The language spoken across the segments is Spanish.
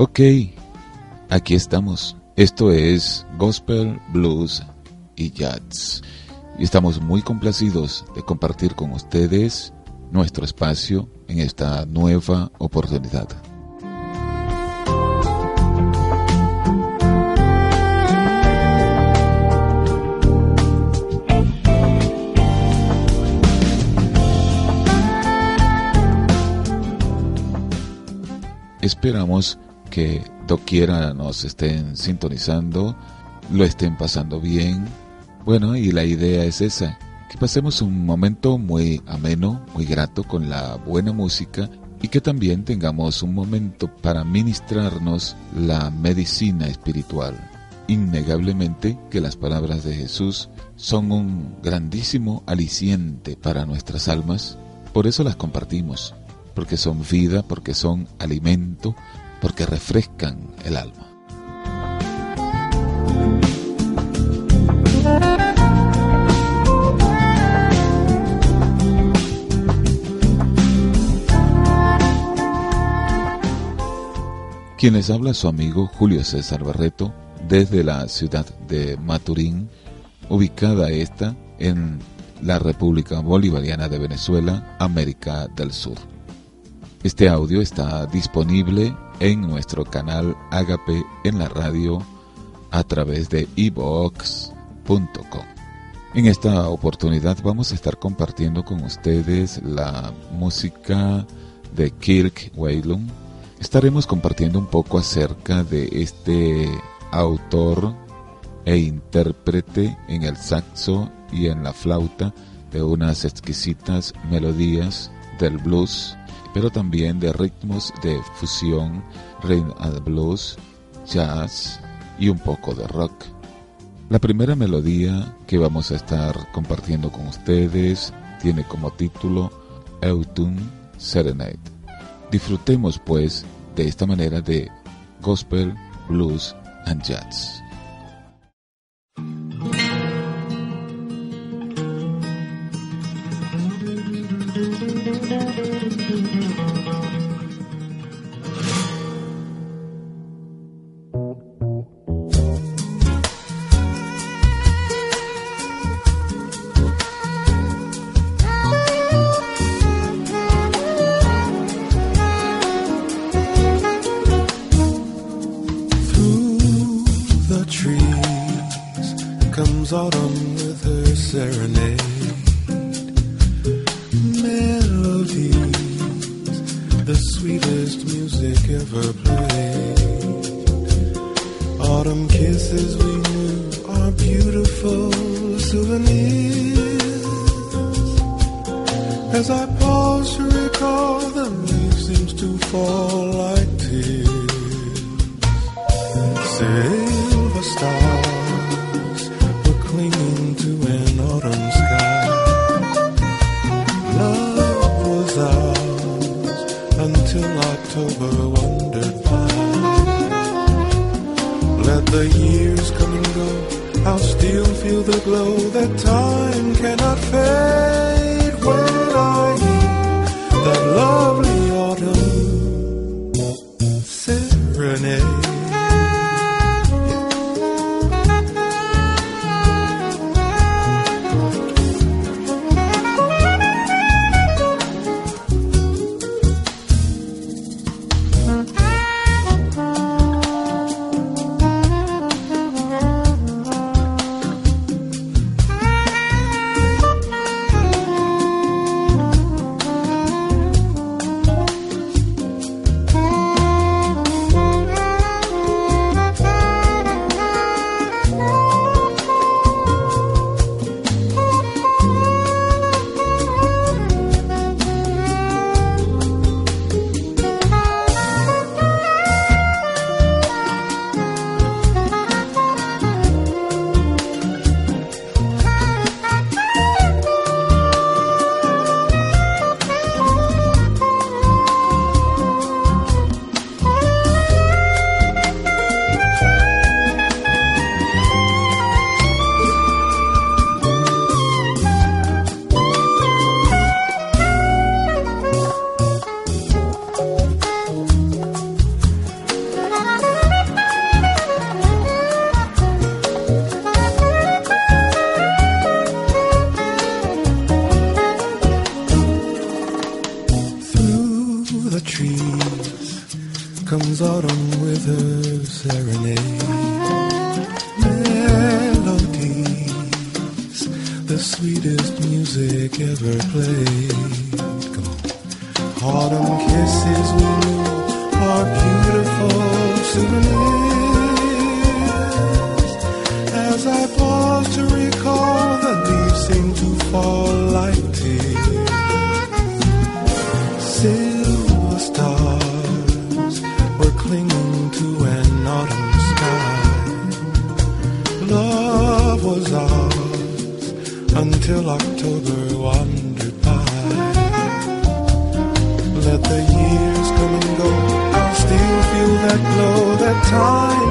Ok, aquí estamos. Esto es Gospel, Blues y Jazz. Y estamos muy complacidos de compartir con ustedes nuestro espacio en esta nueva oportunidad. Esperamos que doquiera nos estén sintonizando, lo estén pasando bien. Bueno, y la idea es esa, que pasemos un momento muy ameno, muy grato con la buena música y que también tengamos un momento para ministrarnos la medicina espiritual. Innegablemente que las palabras de Jesús son un grandísimo aliciente para nuestras almas, por eso las compartimos, porque son vida, porque son alimento, porque refrescan el alma. Quienes habla su amigo Julio César Barreto desde la ciudad de Maturín, ubicada esta en la República Bolivariana de Venezuela, América del Sur. Este audio está disponible en nuestro canal Agape en la radio a través de ebox.com. En esta oportunidad vamos a estar compartiendo con ustedes la música de Kirk Whalum. Estaremos compartiendo un poco acerca de este autor e intérprete en el saxo y en la flauta de unas exquisitas melodías del blues pero también de ritmos de fusión, rhythm and blues, jazz y un poco de rock. La primera melodía que vamos a estar compartiendo con ustedes tiene como título Autumn Serenade. Disfrutemos pues de esta manera de gospel, blues and jazz. Silver stars were clinging to an autumn sky. Love was ours until October wandered by. Let the years come and go. I'll still feel the glow that time cannot fade. Melodies, the sweetest music ever played. Come on. Autumn kisses we knew are beautiful souvenirs. Until October wandered by. Let the years come and go, I'll still feel that glow that time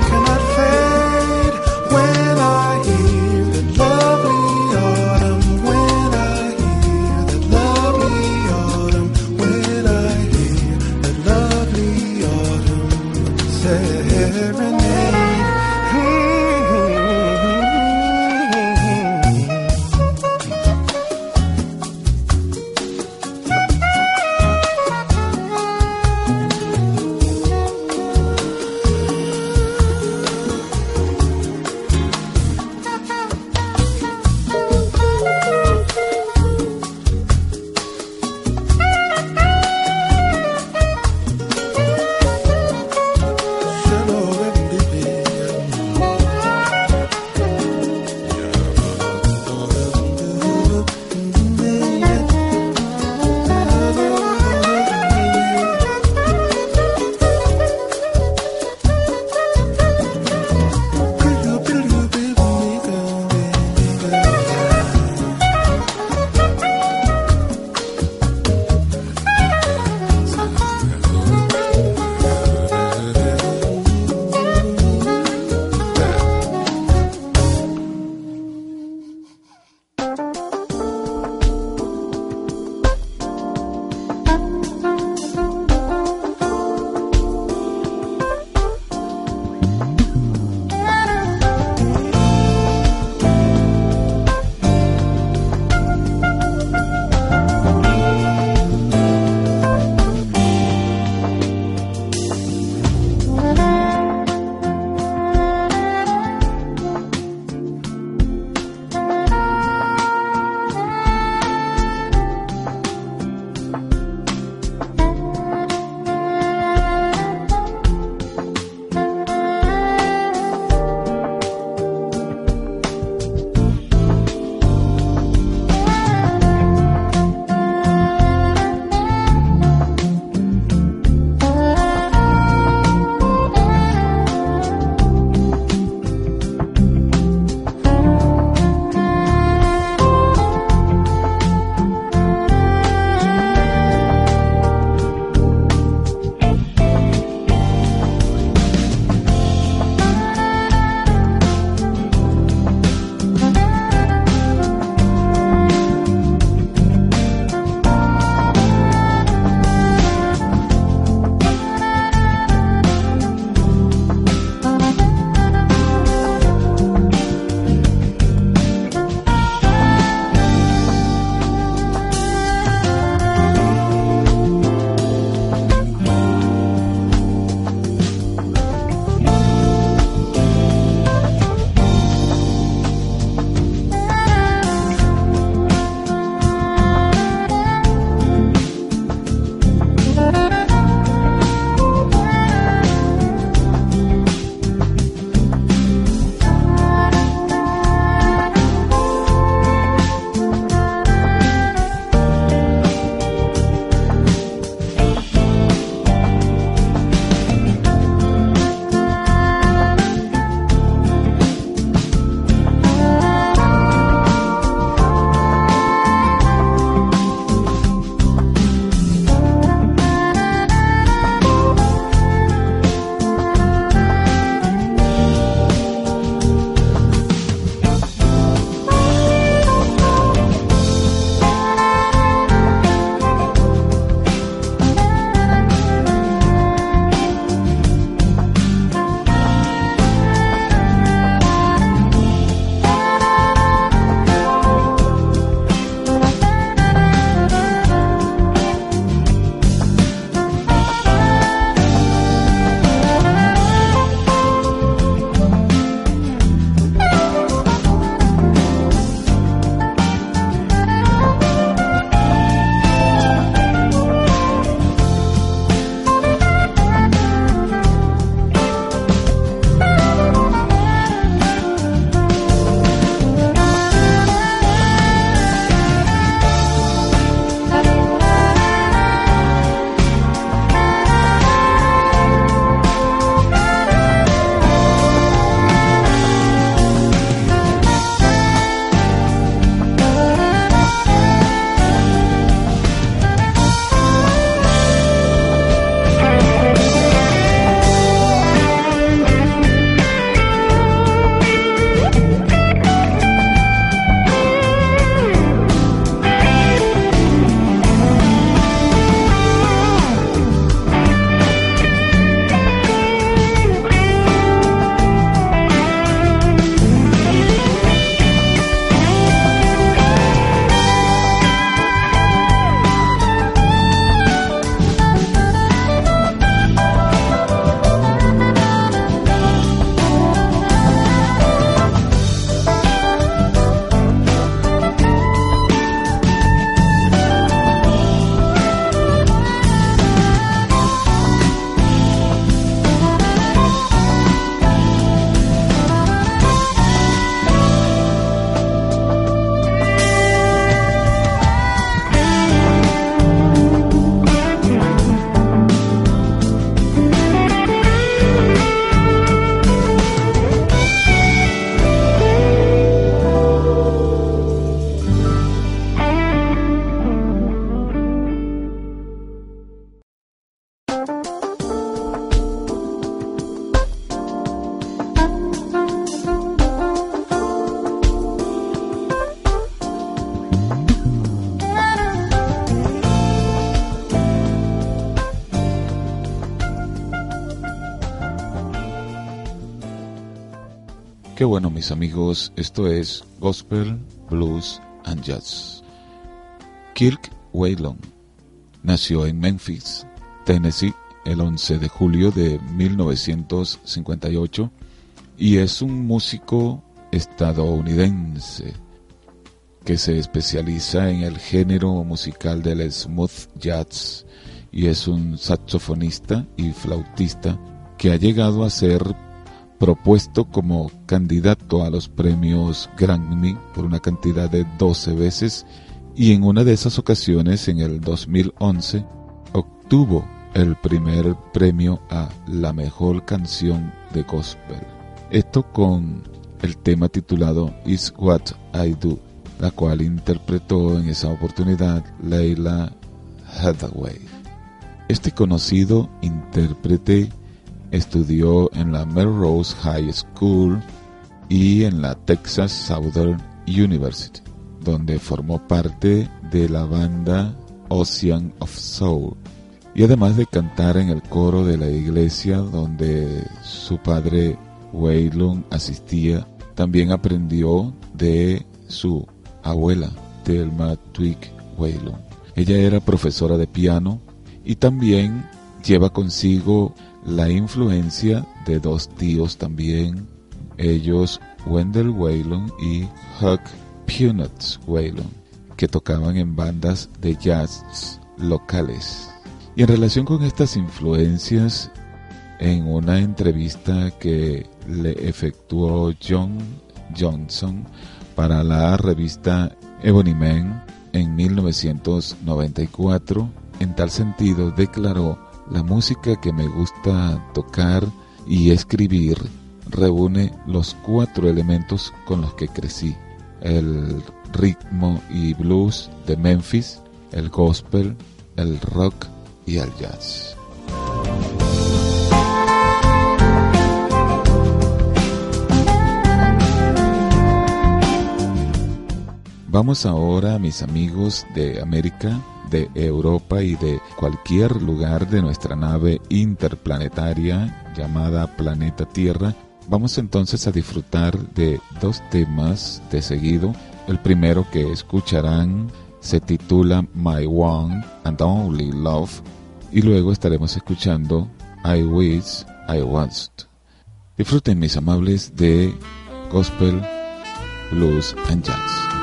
Bueno mis amigos, esto es Gospel, Blues and Jazz. Kirk Whalon nació en Memphis, Tennessee, el 11 de julio de 1958 y es un músico estadounidense que se especializa en el género musical del smooth jazz y es un saxofonista y flautista que ha llegado a ser propuesto como candidato a los premios Grammy por una cantidad de 12 veces y en una de esas ocasiones, en el 2011, obtuvo el primer premio a la mejor canción de gospel. Esto con el tema titulado Is What I Do la cual interpretó en esa oportunidad Leila Hathaway. Este conocido intérprete estudió en la Melrose High School y en la Texas Southern University, donde formó parte de la banda Ocean of Soul. Y además de cantar en el coro de la iglesia donde su padre Waylon asistía, también aprendió de su abuela, Thelma Twig Whalon. Ella era profesora de piano y también lleva consigo la influencia de dos tíos también, ellos Wendell Whalon y Huck Punitz Whalon, que tocaban en bandas de jazz locales. Y en relación con estas influencias, en una entrevista que le efectuó John Johnson para la revista Ebony Man en 1994. En tal sentido, declaró, la música que me gusta tocar y escribir reúne los cuatro elementos con los que crecí. El ritmo y blues de Memphis, el gospel, el rock y el jazz. Vamos ahora, mis amigos de América, de Europa y de cualquier lugar de nuestra nave interplanetaria llamada Planeta Tierra. Vamos entonces a disfrutar de dos temas de seguido. El primero que escucharán se titula My One and Only Love y luego estaremos escuchando I Wish I Was. Disfruten mis amables de Gospel, Blues and Jazz.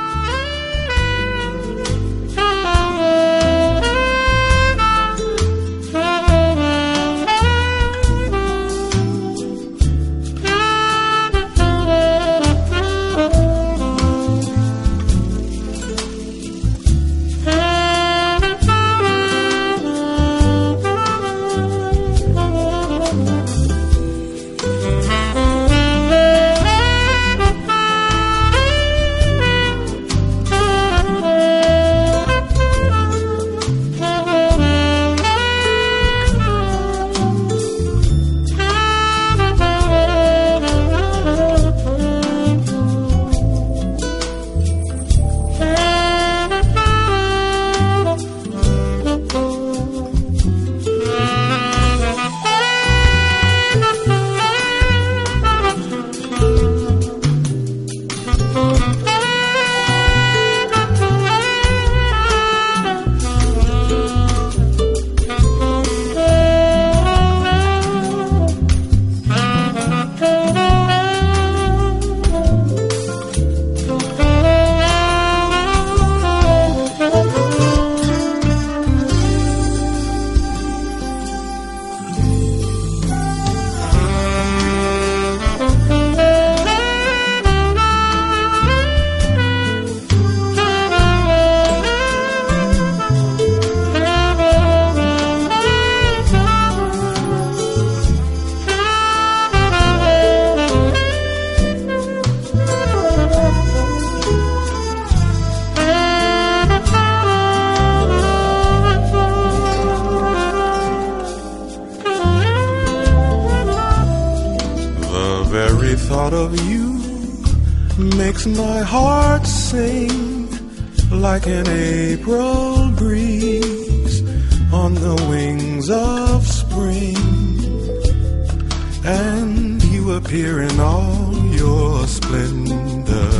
And you appear in all your splendor.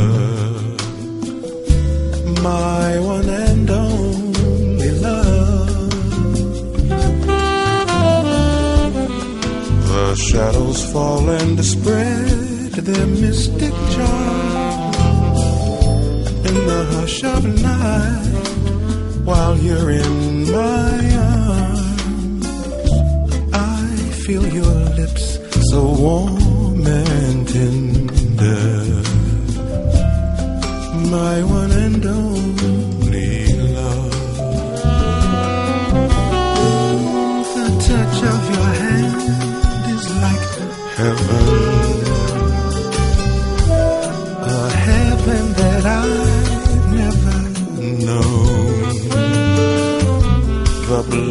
My one and only love. The shadows fall and spread their mystic charm in the hush of night while you're in my arms. I feel your lips so warm and tender. My one and only love. The touch of your hand is like heaven.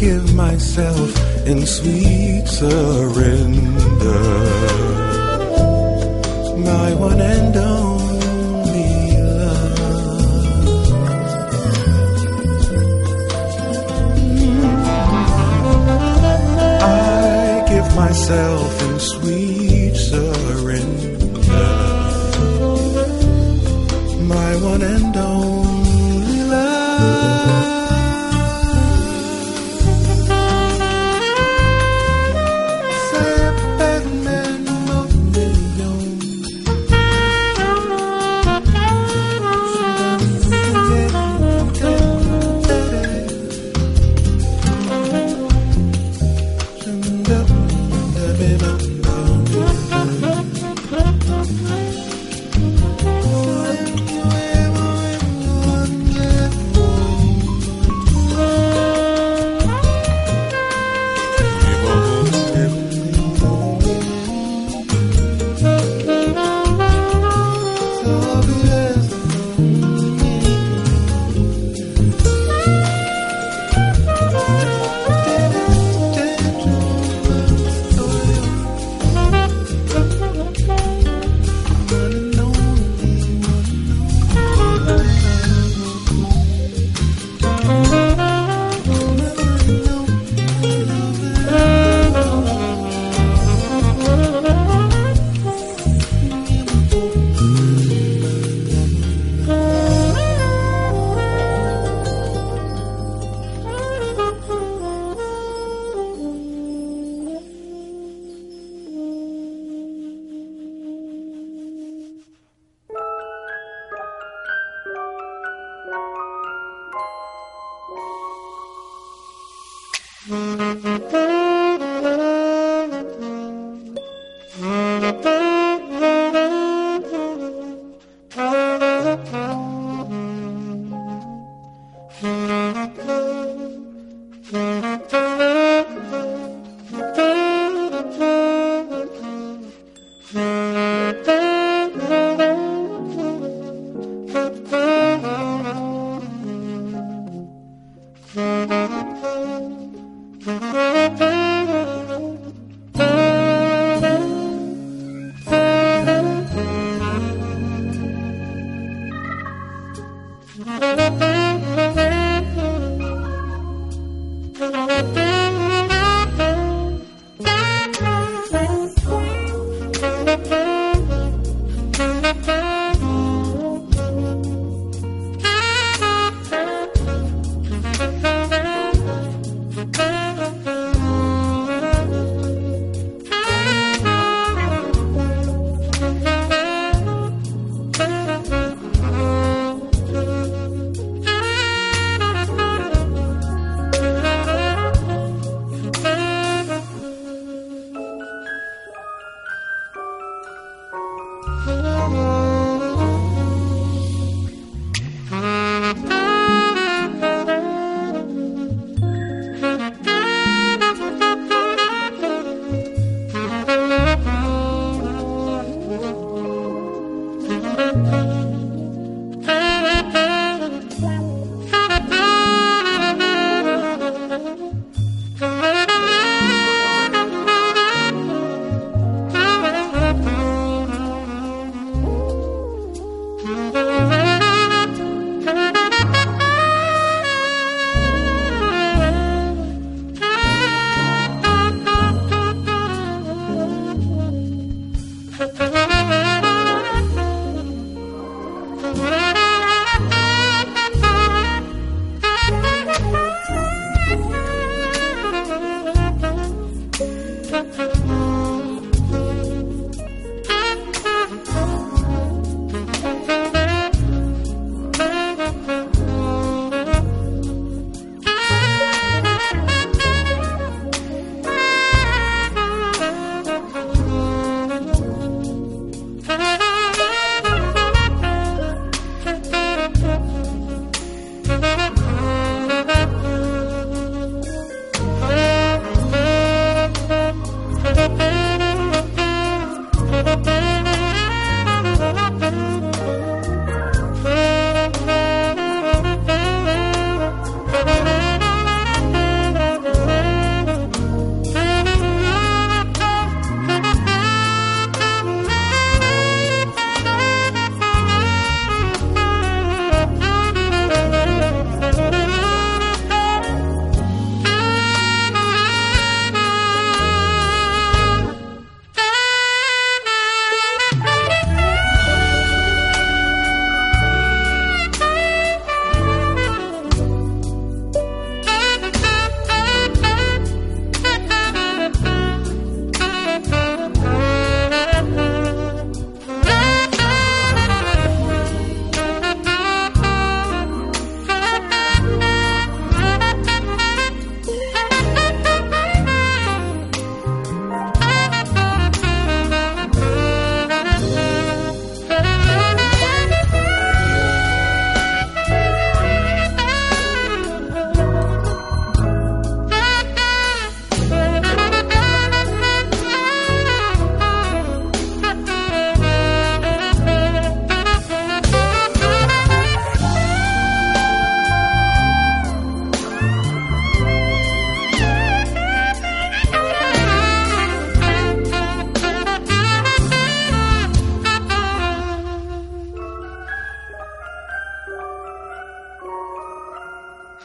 give myself in sweet surrender. My one and only love. I give myself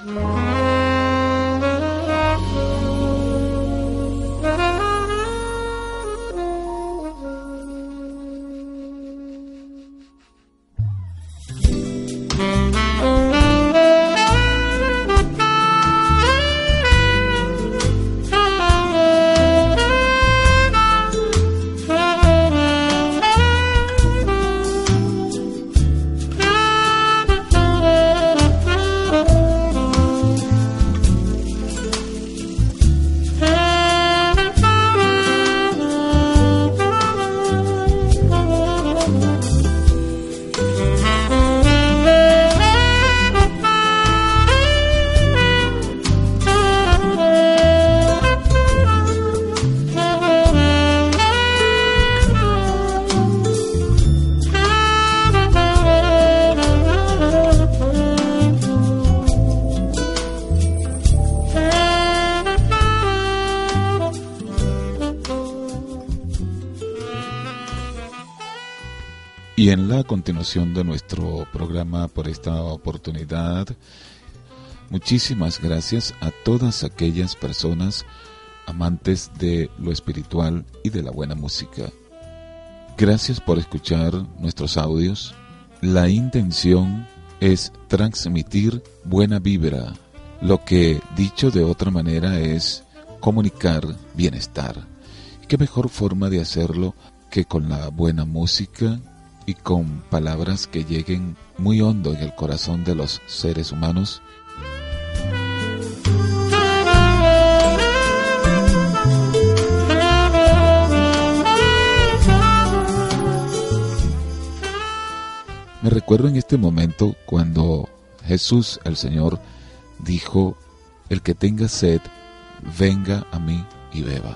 Y continuación de nuestro programa por esta oportunidad, muchísimas gracias a todas aquellas personas amantes de lo espiritual y de la buena música. Gracias por escuchar nuestros audios. La intención es transmitir buena vibra, lo que dicho de otra manera es comunicar bienestar. ¿Qué mejor forma de hacerlo que con la buena música y con palabras que lleguen muy hondo en el corazón de los seres humanos. Me recuerdo en este momento cuando Jesús, el Señor, dijo, el que tenga sed, venga a mí y beba.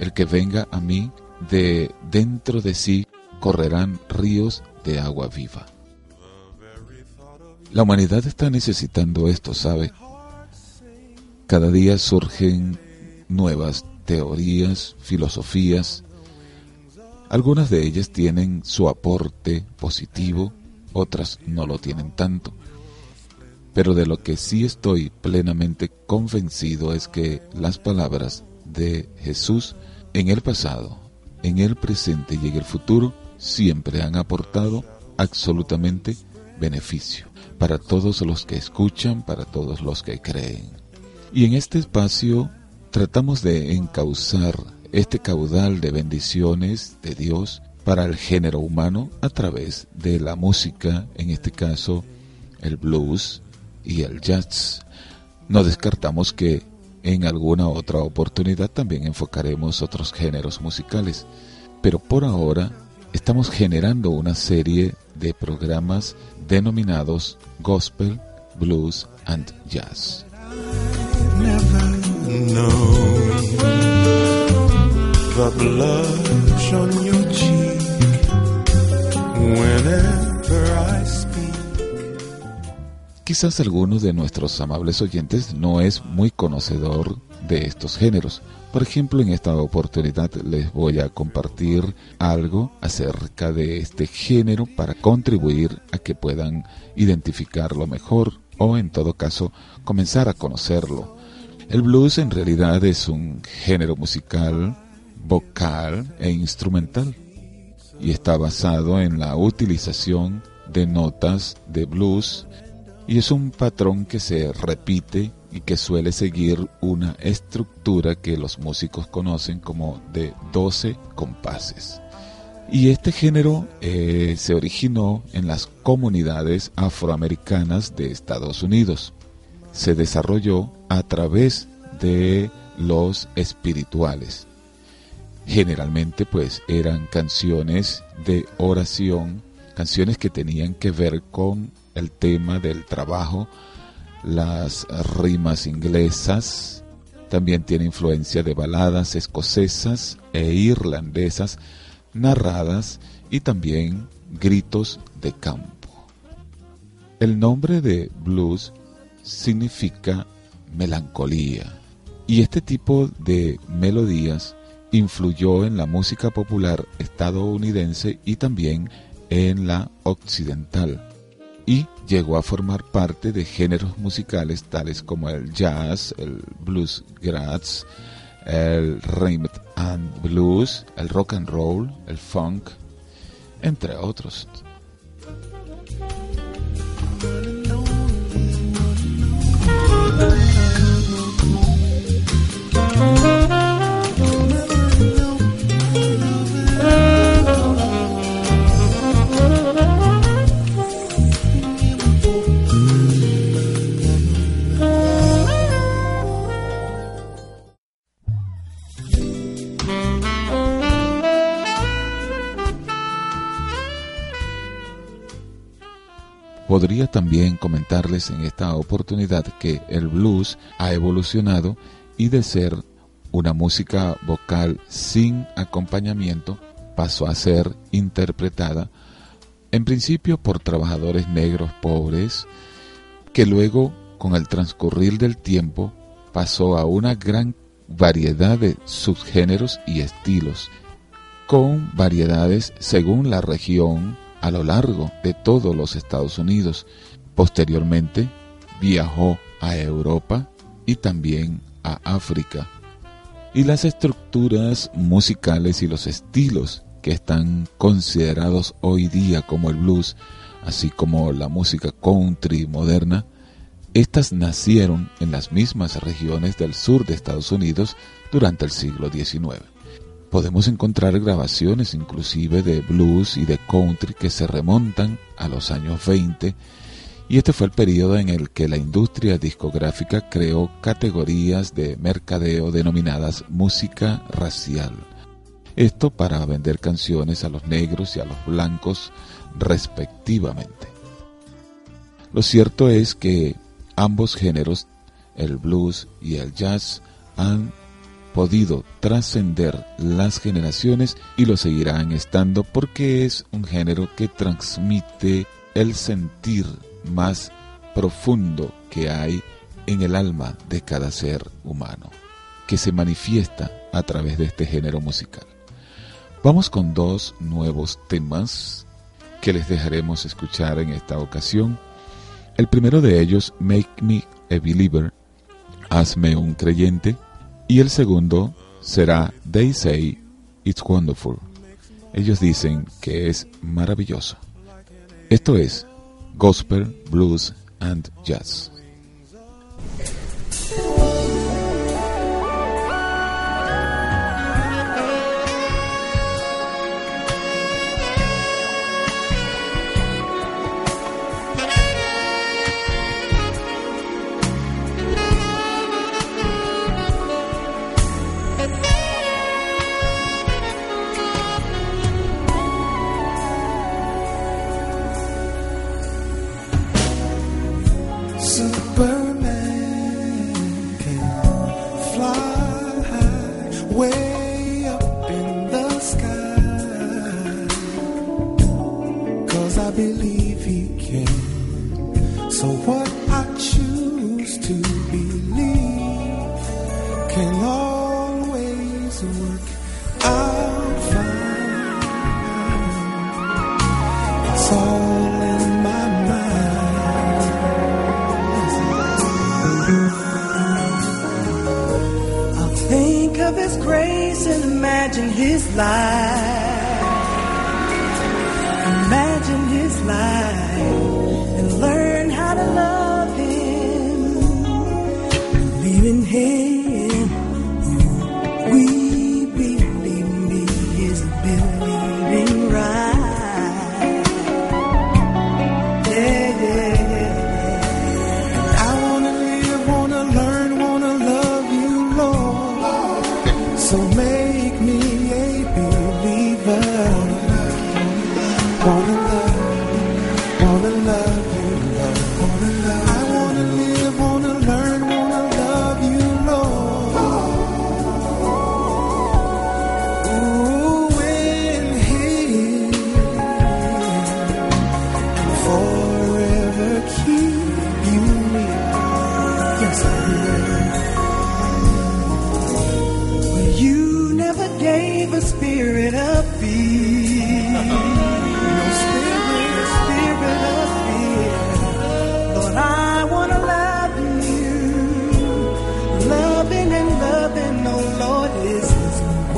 El que venga a mí, de dentro de sí correrán ríos de agua viva. La humanidad está necesitando esto, ¿sabe? Cada día surgen nuevas teorías, filosofías. Algunas de ellas tienen su aporte positivo, otras no lo tienen tanto. Pero de lo que sí estoy plenamente convencido es que las palabras de Jesús en el pasado en el presente y en el futuro siempre han aportado absolutamente beneficio para todos los que escuchan, para todos los que creen. Y en este espacio tratamos de encauzar este caudal de bendiciones de Dios para el género humano a través de la música, en este caso el blues y el jazz. No descartamos que en alguna otra oportunidad también enfocaremos otros géneros musicales, pero por ahora estamos generando una serie de programas denominados Gospel, Blues and Jazz. Quizás algunos de nuestros amables oyentes no es muy conocedor de estos géneros. Por ejemplo, en esta oportunidad les voy a compartir algo acerca de este género para contribuir a que puedan identificarlo mejor o en todo caso comenzar a conocerlo. El blues en realidad es un género musical, vocal e instrumental y está basado en la utilización de notas de blues y es un patrón que se repite y que suele seguir una estructura que los músicos conocen como de 12 compases. Y este género eh, se originó en las comunidades afroamericanas de Estados Unidos. Se desarrolló a través de los espirituales. Generalmente pues eran canciones de oración, canciones que tenían que ver con el tema del trabajo, las rimas inglesas, también tiene influencia de baladas escocesas e irlandesas narradas y también gritos de campo. El nombre de blues significa melancolía y este tipo de melodías influyó en la música popular estadounidense y también en la occidental y llegó a formar parte de géneros musicales tales como el jazz, el blues grass, el rhythm and blues, el rock and roll, el funk, entre otros. Podría también comentarles en esta oportunidad que el blues ha evolucionado y de ser una música vocal sin acompañamiento pasó a ser interpretada en principio por trabajadores negros pobres que luego con el transcurrir del tiempo pasó a una gran variedad de subgéneros y estilos con variedades según la región a lo largo de todos los Estados Unidos. Posteriormente viajó a Europa y también a África. Y las estructuras musicales y los estilos que están considerados hoy día como el blues, así como la música country moderna, estas nacieron en las mismas regiones del sur de Estados Unidos durante el siglo XIX podemos encontrar grabaciones inclusive de blues y de country que se remontan a los años 20 y este fue el periodo en el que la industria discográfica creó categorías de mercadeo denominadas música racial. Esto para vender canciones a los negros y a los blancos respectivamente. Lo cierto es que ambos géneros, el blues y el jazz, han podido trascender las generaciones y lo seguirán estando porque es un género que transmite el sentir más profundo que hay en el alma de cada ser humano, que se manifiesta a través de este género musical. Vamos con dos nuevos temas que les dejaremos escuchar en esta ocasión. El primero de ellos, Make Me a Believer, Hazme un creyente, y el segundo será They Say It's Wonderful. Ellos dicen que es maravilloso. Esto es Gospel, Blues and Jazz.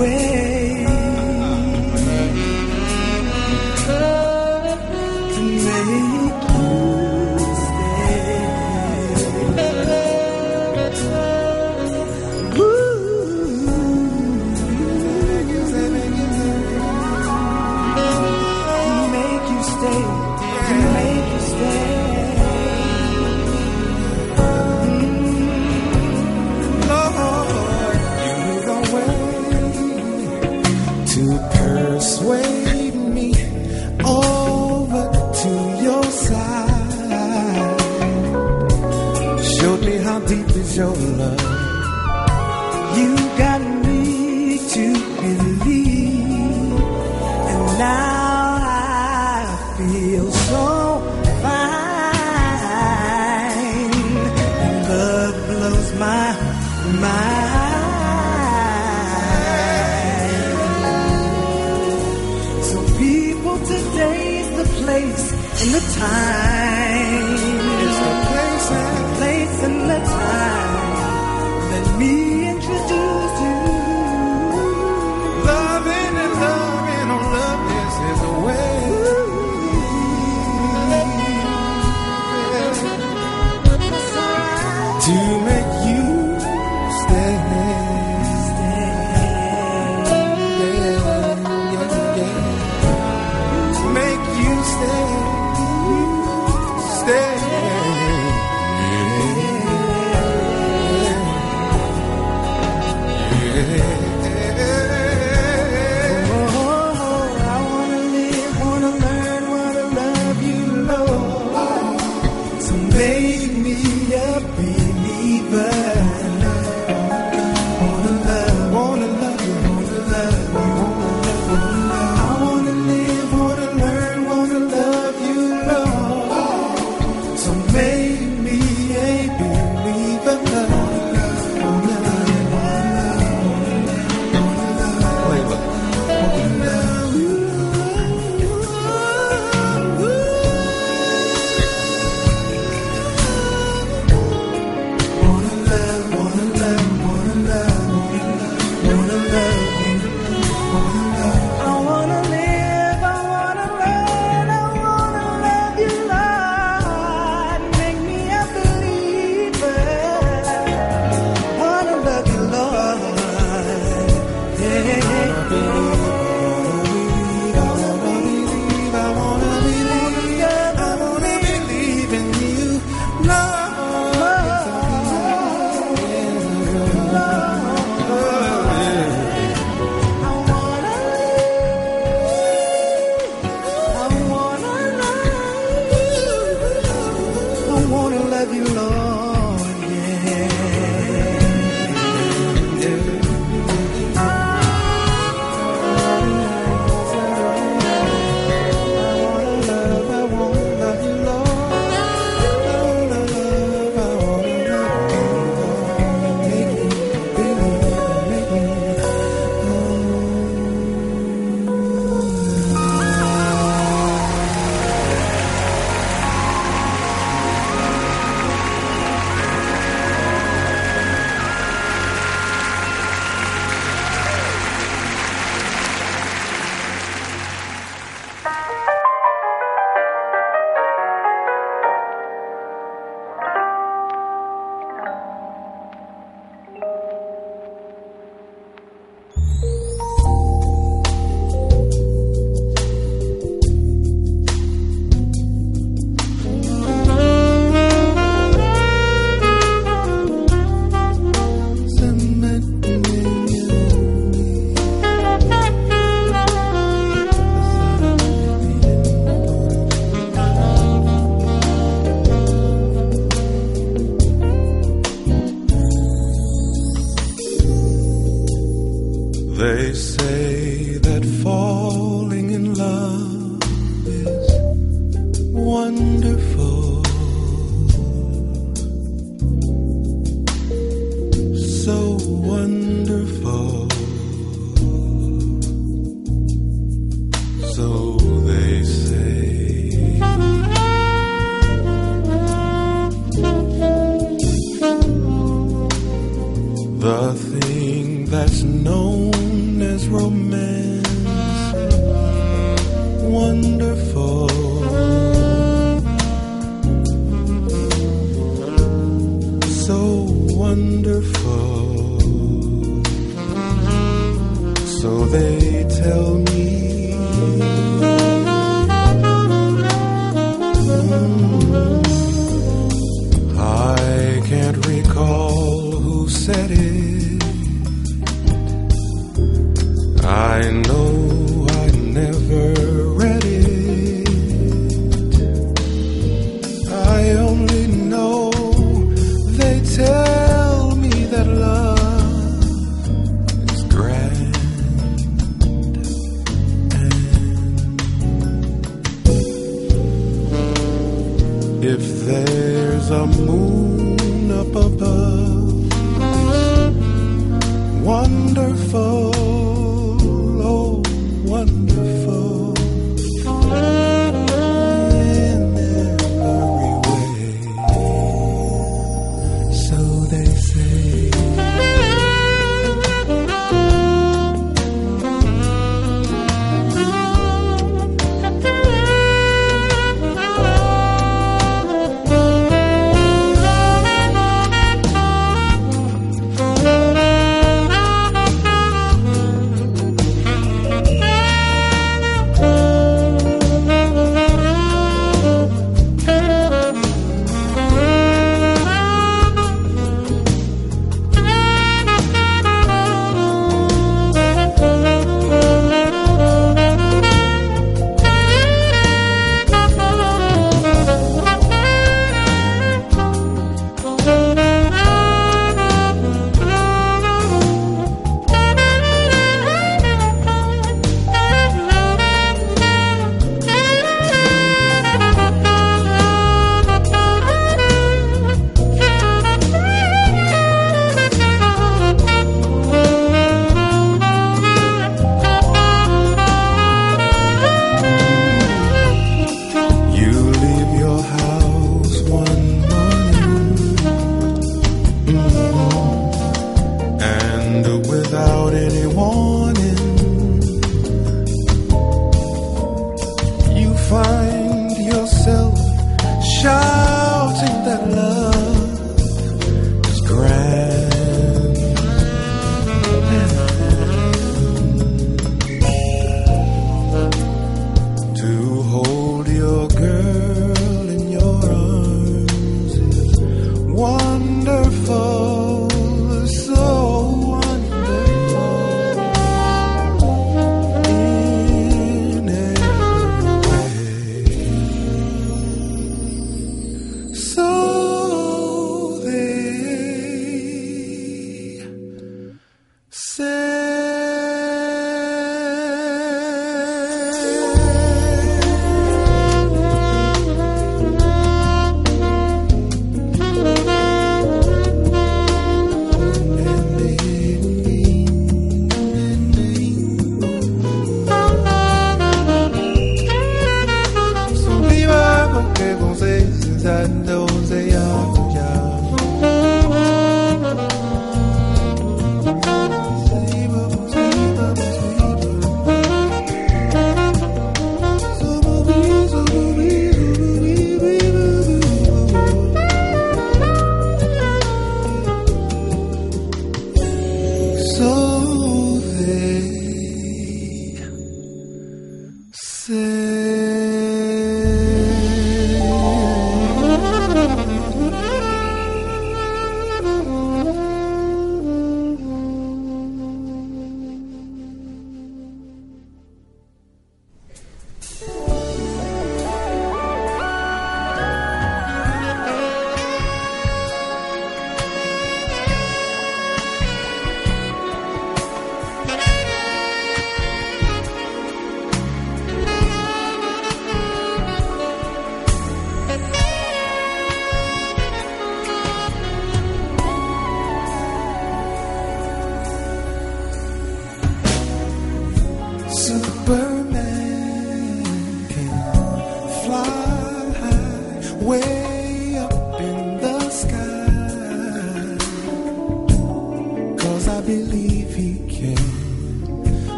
away.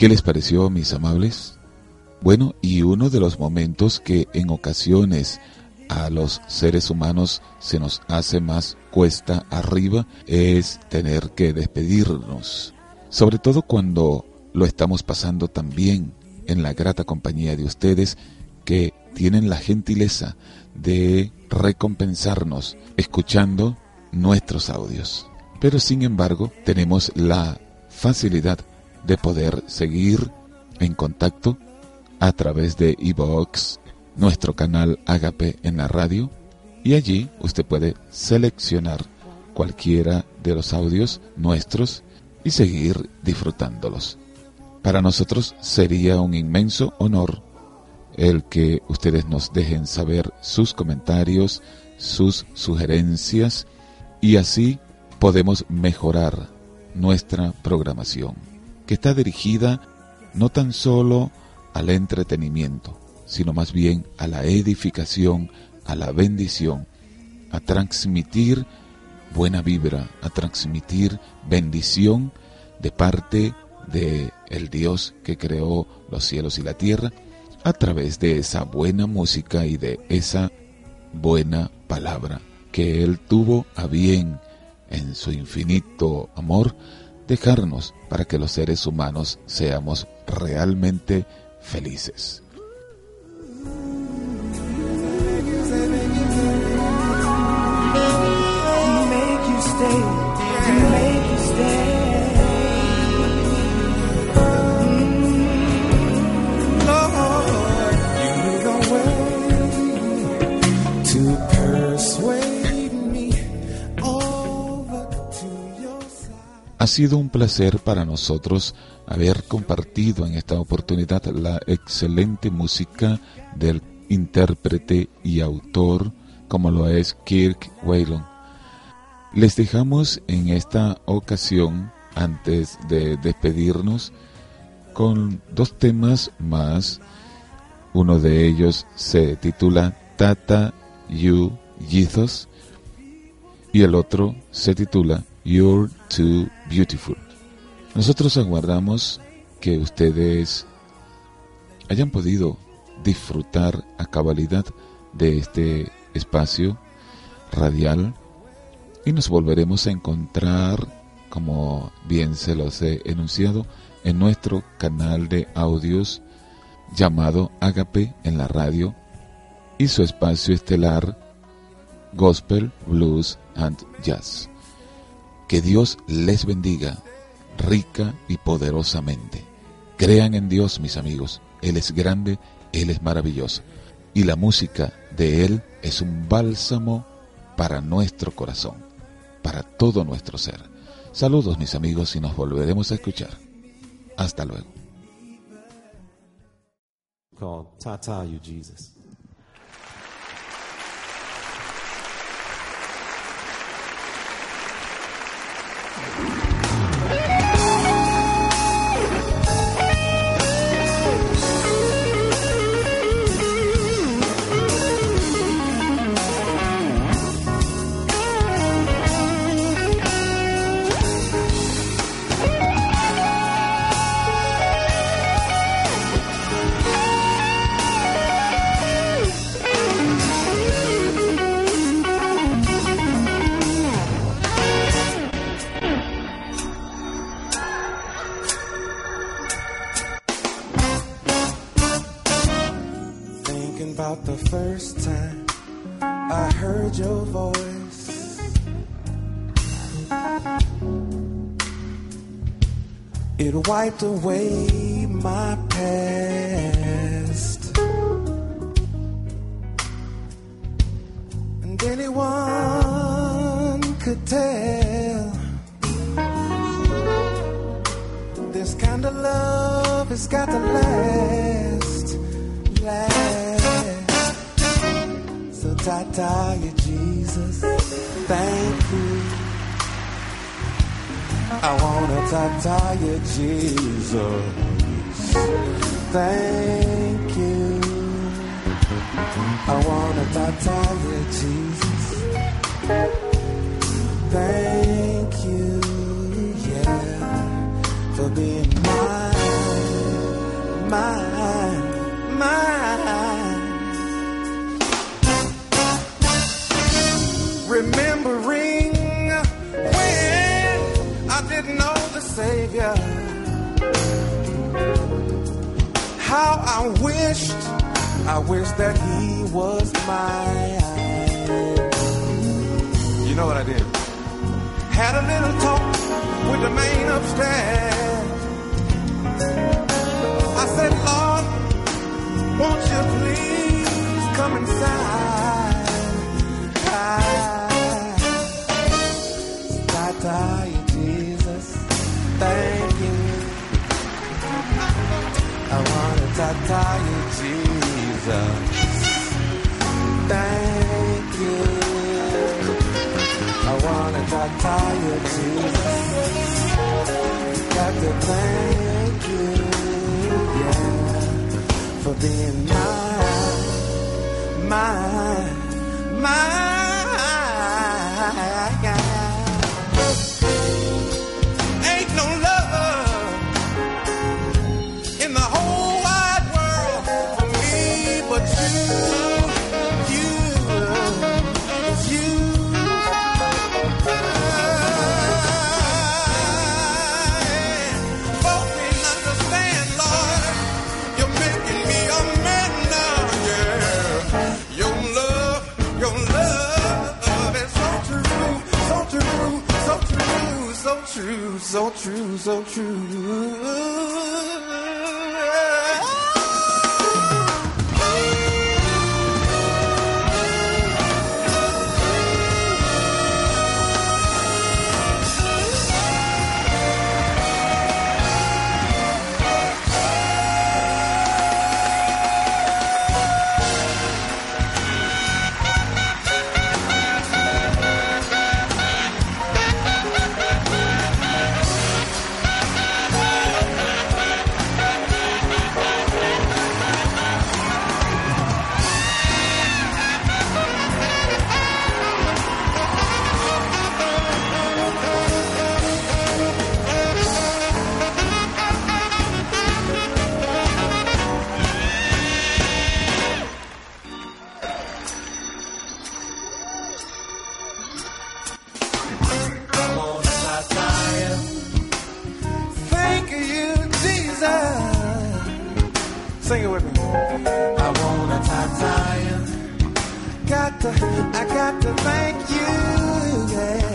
¿Qué les pareció, mis amables? Bueno, y uno de los momentos que en ocasiones a los seres humanos se nos hace más cuesta arriba es tener que despedirnos. Sobre todo cuando lo estamos pasando tan bien en la grata compañía de ustedes que tienen la gentileza de recompensarnos escuchando nuestros audios. Pero sin embargo, tenemos la facilidad de poder seguir en contacto a través de iVoox, nuestro canal Agape en la radio, y allí usted puede seleccionar cualquiera de los audios nuestros y seguir disfrutándolos. Para nosotros sería un inmenso honor el que ustedes nos dejen saber sus comentarios, sus sugerencias y así podemos mejorar nuestra programación, que está dirigida no tan solo al entretenimiento, sino más bien a la edificación, a la bendición, a transmitir buena vibra, a transmitir bendición de parte de el Dios que creó los cielos y la tierra a través de esa buena música y de esa buena palabra que Él tuvo a bien en su infinito amor dejarnos para que los seres humanos seamos realmente felices. Sido un placer para nosotros haber compartido en esta oportunidad la excelente música del intérprete y autor como lo es Kirk Whalon. Les dejamos en esta ocasión, antes de despedirnos, con dos temas más. Uno de ellos se titula Tata You Jesus y el otro se titula You're Too Beautiful. Nosotros aguardamos que ustedes hayan podido disfrutar a cabalidad de este espacio radial y nos volveremos a encontrar, como bien se los he enunciado, en nuestro canal de audios llamado Agape en la radio y su espacio estelar Gospel, Blues and Jazz. Que Dios les bendiga rica y poderosamente. Crean en Dios, mis amigos. Él es grande, Él es maravilloso. Y la música de Él es un bálsamo para nuestro corazón, para todo nuestro ser. Saludos, mis amigos, y nos volveremos a escuchar. Hasta luego. It wiped away my past. And anyone could tell this kind of love has got to last, last. So Tata, you I wanna thank you, Jesus. Thank you. I wanna thank you, Jesus. Thank you, yeah, for being mine, mine, mine. Savior, how I wished, I wished that He was mine. You know what I did? Had a little talk with the man upstairs. I said, Lord, won't you please come inside? Thank you. I wanna tata you, Jesus. Thank you. I wanna tata you, Jesus. Got to thank you, yeah, for being mine, mine, mine. So true, so true. Sing it with me. I wanna tie you. Got to, I got to thank you. Yeah,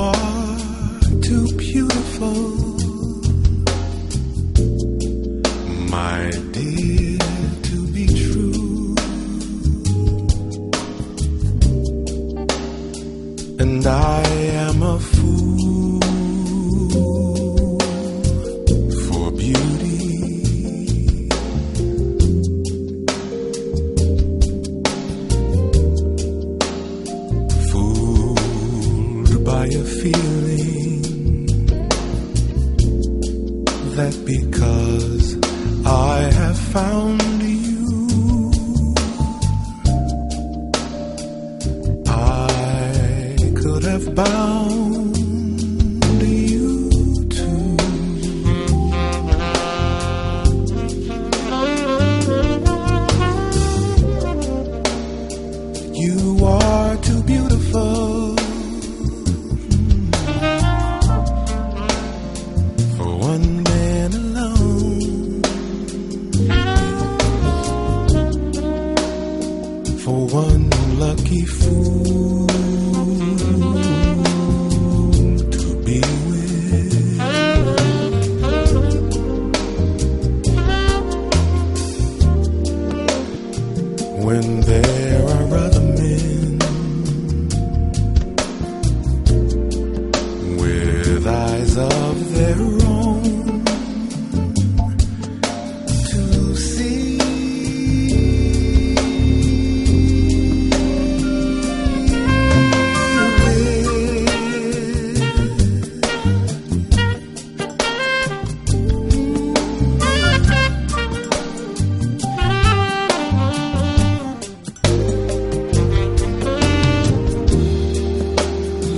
are too beautiful.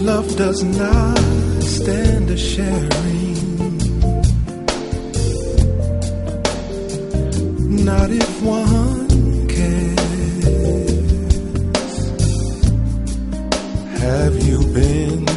love does not stand a sharing. Not if one cares. Have you been?